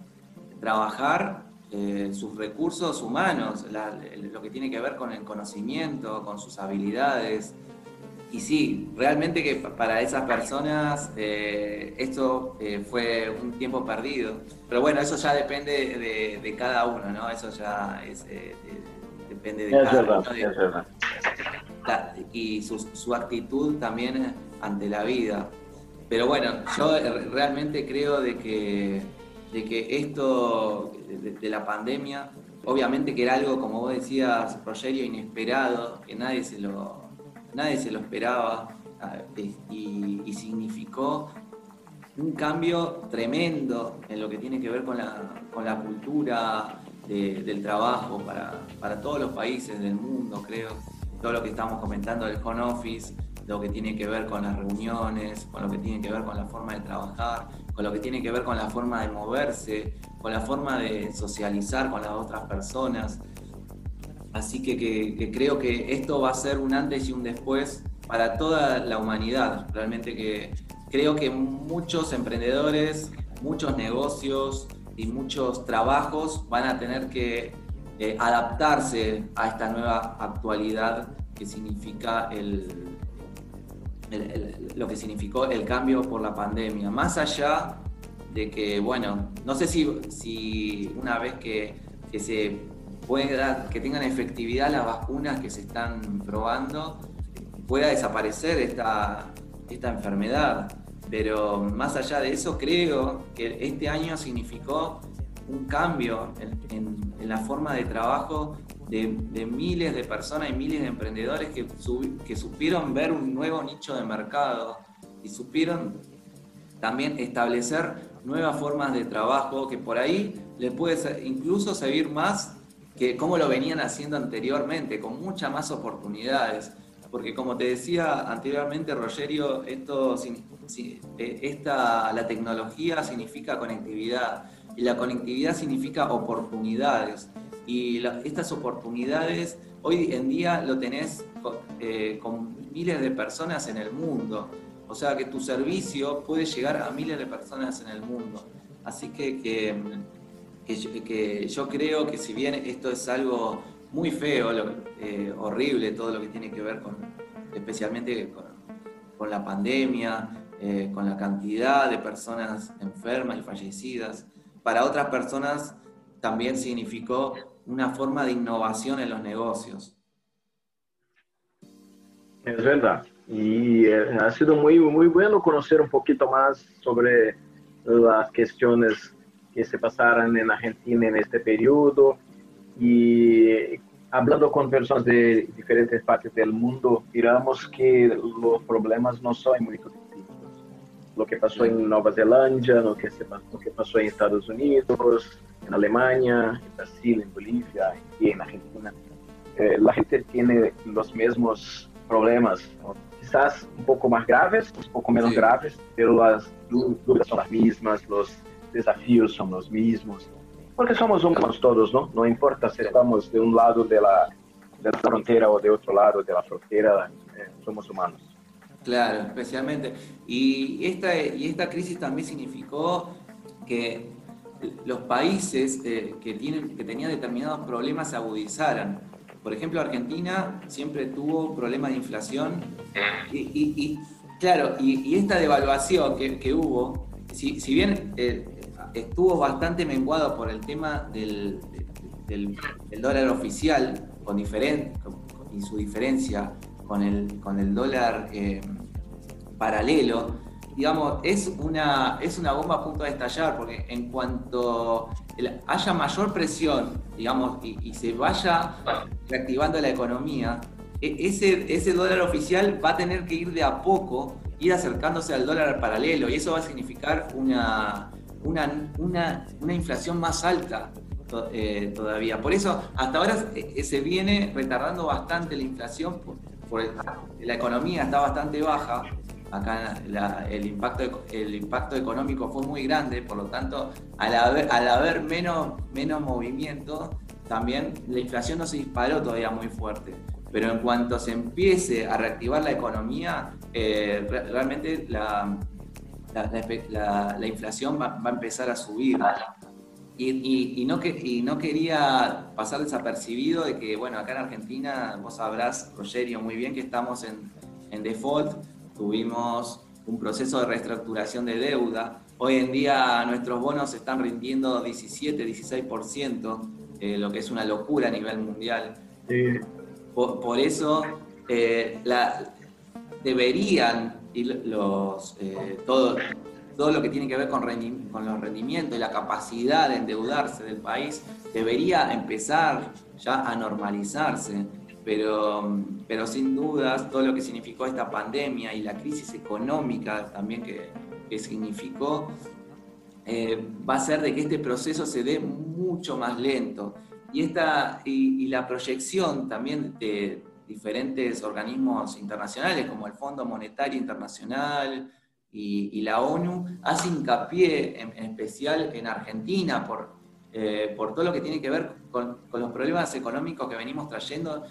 trabajar eh, sus recursos humanos, lo que tiene que ver con el conocimiento, con sus habilidades. Y sí, realmente que para esas personas eh, esto eh, fue un tiempo perdido. Pero bueno, eso ya depende de, cada uno, ¿no? Eso ya es, depende de cada uno. y su, su actitud también ante la vida. Pero bueno, yo realmente creo de que de que esto de, la pandemia, obviamente que era algo, como vos decías, Rogerio, inesperado, que nadie se lo, nadie se lo esperaba ah, y, significó un cambio tremendo en lo que tiene que ver con la, con la cultura del trabajo para, para todos los países del mundo, creo. Todo lo que estamos comentando del home office, lo que tiene que ver con las reuniones, con lo que tiene que ver con la forma de trabajar, con lo que tiene que ver con la forma de moverse, con la forma de socializar con las otras personas. Así que, creo que esto va a ser un antes y un después para toda la humanidad. Realmente que creo que muchos emprendedores, muchos negocios y muchos trabajos van a tener que eh, adaptarse a esta nueva actualidad que significa el, lo que significó el cambio por la pandemia. Más allá de que, bueno, no sé si, si una vez que, que se pueda, que tengan efectividad las vacunas que se están probando, pueda desaparecer esta, esta enfermedad. Pero más allá de eso, creo que este año significó un cambio en, en la forma de trabajo de, miles de personas y miles de emprendedores que, que supieron ver un nuevo nicho de mercado y supieron también establecer nuevas formas de trabajo que por ahí le puede incluso servir más que como lo venían haciendo anteriormente, con muchas más oportunidades. Porque como te decía anteriormente, Rogerio, esto, eh, esta, la tecnología significa conectividad y la conectividad significa oportunidades y estas oportunidades hoy en día lo tenés eh, con miles de personas en el mundo. O sea que tu servicio puede llegar a miles de personas en el mundo. Así que, que, yo creo que si bien esto es algo muy feo, eh, horrible, todo lo que tiene que ver con, especialmente con, la pandemia, eh, con la cantidad de personas enfermas y fallecidas, para otras personas también significó una forma de innovación en los negocios. Es verdad. Y eh, ha sido muy, muy bueno conocer un poquito más sobre las cuestiones que se pasaron en Argentina en este periodo. Y hablando con personas de diferentes partes del mundo, miramos que los problemas no son muy distintos. Lo que pasó en Nueva Zelanda, lo que, se, lo que pasó en Estados Unidos, en Alemania, en Brasil, en Bolivia y en Argentina. Eh, la gente tiene los mismos problemas, quizás un poco más graves, un poco menos graves, pero las dudas son las mismas, los desafíos son los mismos, porque somos humanos todos, ¿no? No importa si estamos de un lado de la, de la frontera o de otro lado de la frontera, eh, somos humanos. Claro, especialmente. Y esta, y esta crisis también significó que los países eh, que, tienen, que tenían determinados problemas se agudizaran. Por ejemplo, Argentina siempre tuvo problemas de inflación y, claro, y, esta devaluación que, hubo, si, bien eh, estuvo bastante menguado por el tema del, dólar oficial con y su diferencia con el, con el dólar eh, paralelo, digamos, es una, es una bomba a punto de estallar, porque en cuanto haya mayor presión, digamos, y, se vaya reactivando la economía, e, ese, ese dólar oficial va a tener que ir de a poco, ir acercándose al dólar paralelo, y eso va a significar una, una, inflación más alta eh, todavía. Por eso, hasta ahora eh, se viene retardando bastante la inflación, por, la economía está bastante baja, acá el, impacto, el impacto económico fue muy grande, por lo tanto, al haber, al haber menos, menos movimiento, también la inflación no se disparó todavía muy fuerte. pero en cuanto se empiece a reactivar la economía, eh, realmente la, la, inflación va, a empezar a subir. Y, no que, y no quería pasar desapercibido de que, bueno, acá en Argentina, vos sabrás, Rogerio, muy bien que estamos en, en default, tuvimos un proceso de reestructuración de deuda. Hoy en día nuestros bonos están rindiendo 17, 16%, eh, lo que es una locura a nivel mundial. Por, eso eh, la, deberían los, eh, todo, todo lo que tiene que ver con, con los rendimientos y la capacidad de endeudarse del país debería empezar ya a normalizarse. Pero, pero sin dudas todo lo que significó esta pandemia y la crisis económica también que, que significó eh, va a ser de que este proceso se dé mucho más lento. Y, esta, y, la proyección también de diferentes organismos internacionales como el Fondo Monetario Internacional y, la ONU hace hincapié en, especial en Argentina por, eh, por todo lo que tiene que ver con, con, los problemas económicos que venimos trayendo,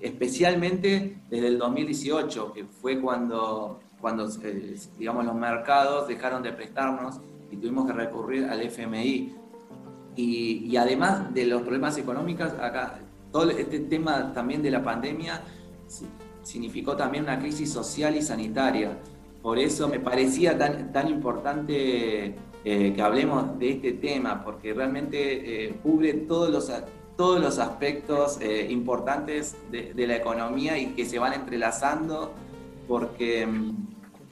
especialmente desde el 2018, que fue cuando, cuando eh, digamos, los mercados dejaron de prestarnos y tuvimos que recurrir al FMI. Y, además de los problemas económicos, acá todo este tema también de la pandemia significó también una crisis social y sanitaria. Por eso me parecía tan, tan importante eh, que hablemos de este tema, porque realmente eh, cubre todos los, todos los aspectos eh, importantes de, la economía y que se van entrelazando, porque mm,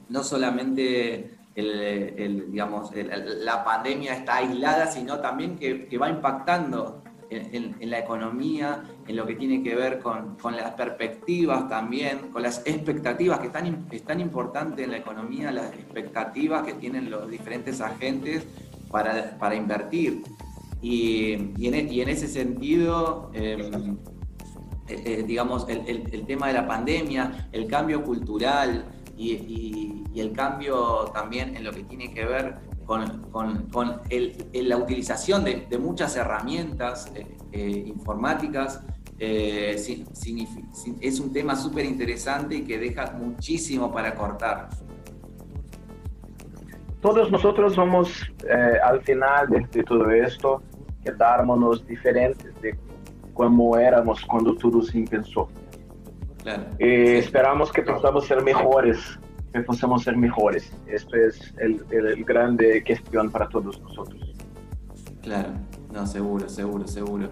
no solamente el, digamos, la pandemia está aislada, sino también que, va impactando en, la economía, en lo que tiene que ver con, las perspectivas también, con las expectativas, que están, es tan importante en la economía, las expectativas que tienen los diferentes agentes para, invertir. Y, en, ese sentido, em, eh, eh, digamos, el, tema de la pandemia, el cambio cultural, y, el cambio también en lo que tiene que ver con, con, la utilización de, muchas herramientas eh, eh, informáticas. Eh, es un tema súper interesante y que deja muchísimo para cortar. Todos nosotros somos, al final de, todo esto, quedármonos diferentes de cómo éramos cuando todo se pensó. Eh, esperamos que podamos ser mejores, que podamos ser mejores. Esto es el, el, grande cuestión para todos nosotros. Claro, no, seguro, seguro, seguro.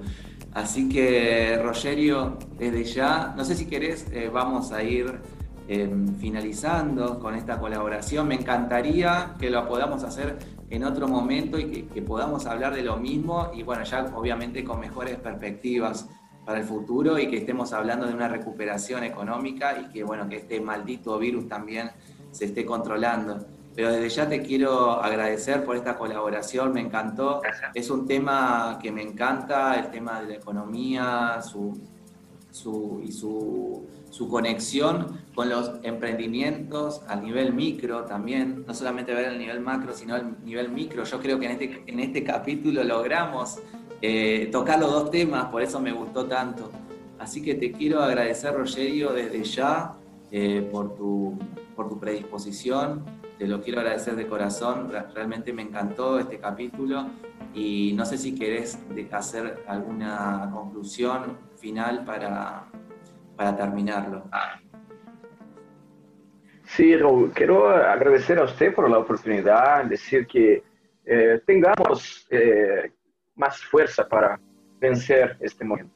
Así que, Rogerio, desde ya, no sé si querés, eh, vamos a ir em, finalizando con esta colaboración. Me encantaría que lo podamos hacer en otro momento y que, que podamos hablar de lo mismo y, bueno, ya obviamente con mejores perspectivas para el futuro y que estemos hablando de una recuperación económica y que, bueno, que este maldito virus también se esté controlando. Pero desde ya te quiero agradecer por esta colaboración, me encantó. Es un tema que me encanta, el tema de la economía su, su, y su, su conexión con los emprendimientos a nivel micro también, no solamente ver el nivel macro, sino el nivel micro. Yo creo que en este, en este capítulo logramos eh, tocar los dos temas, por eso me gustó tanto. Así que te quiero agradecer, Rogerio, desde ya eh, por, tu, por tu predisposición. Te lo quiero agradecer de corazón. Realmente me encantó este capítulo y no sé si querés hacer alguna conclusión final para, para terminarlo. Sí, quiero agradecer a usted por la oportunidad, decir que eh, tengamos más fuerza para vencer este momento.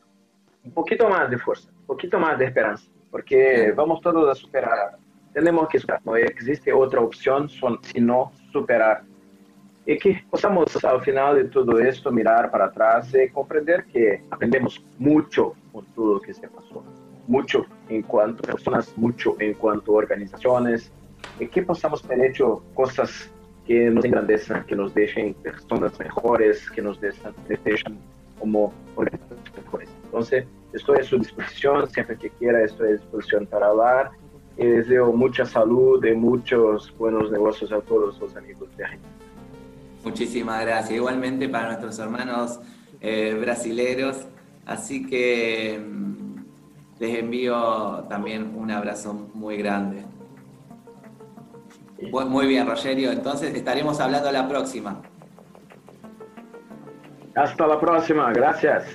Un poquito más de fuerza, un poquito más de esperanza, porque vamos todos a superar. Tenemos que superar, no existe otra opción sino superar. Y que podamos al final de todo esto mirar para atrás y comprender que aprendemos mucho con todo lo que se pasó. Mucho en cuanto a personas, mucho en cuanto a organizaciones, y que podamos haber hecho cosas que nos engrandezcan, que nos dejen personas mejores, que nos dejen como organizaciones mejores. Entonces, estoy a su disposición, siempre que quiera estoy a disposición para hablar. Y deseo mucha salud y muchos buenos negocios a todos los amigos de Argentina. Muchísimas gracias. Igualmente para nuestros hermanos eh, brasileros. Así que mm, les envío también un abrazo muy grande. Muy bien, Rogerio. Entonces estaremos hablando la próxima. Hasta la próxima. Gracias.